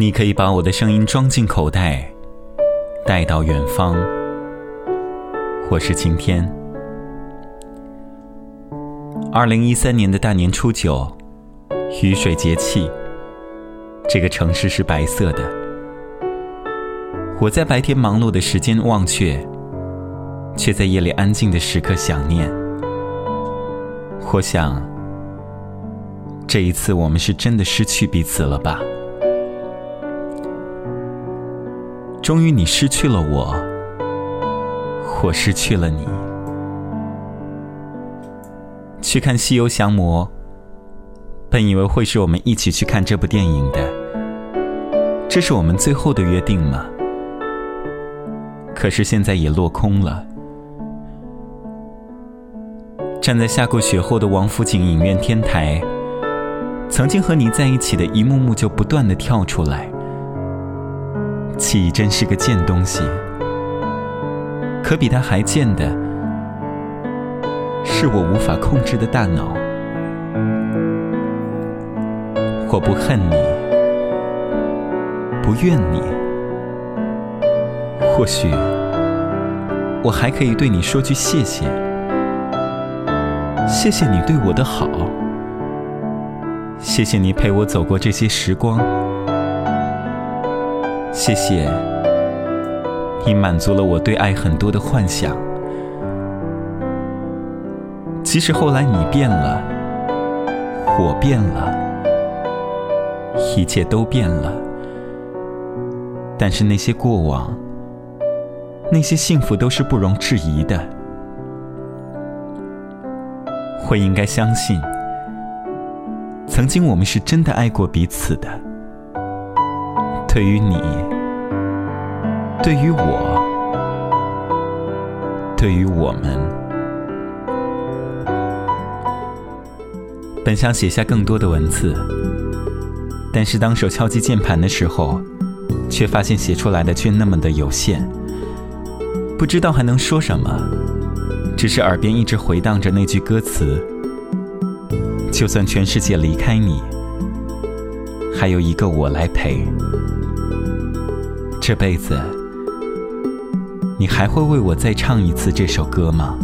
你可以把我的声音装进口袋，带到远方。我是晴天。二零一三年的大年初九，雨水节气，这个城市是白色的。我在白天忙碌的时间忘却，却在夜里安静的时刻想念。我想，这一次我们是真的失去彼此了吧？终于，你失去了我，我失去了你。去看《西游降魔》，本以为会是我们一起去看这部电影的，这是我们最后的约定吗？可是现在也落空了。站在下过雪后的王府井影院天台，曾经和你在一起的一幕幕就不断的跳出来。记忆真是个贱东西，可比它还贱的，是我无法控制的大脑。我不恨你，不怨你，或许我还可以对你说句谢谢。谢谢你对我的好，谢谢你陪我走过这些时光，谢谢你满足了我对爱很多的幻想。即使后来你变了，我变了，一切都变了，但是那些过往，那些幸福都是不容置疑的。会应该相信，曾经我们是真的爱过彼此的。对于你，对于我，对于我们，本想写下更多的文字，但是当手敲击键盘的时候，却发现写出来的却那么的有限，不知道还能说什么。只是耳边一直回荡着那句歌词：“就算全世界离开你，还有一个我来陪。这辈子，你还会为我再唱一次这首歌吗？”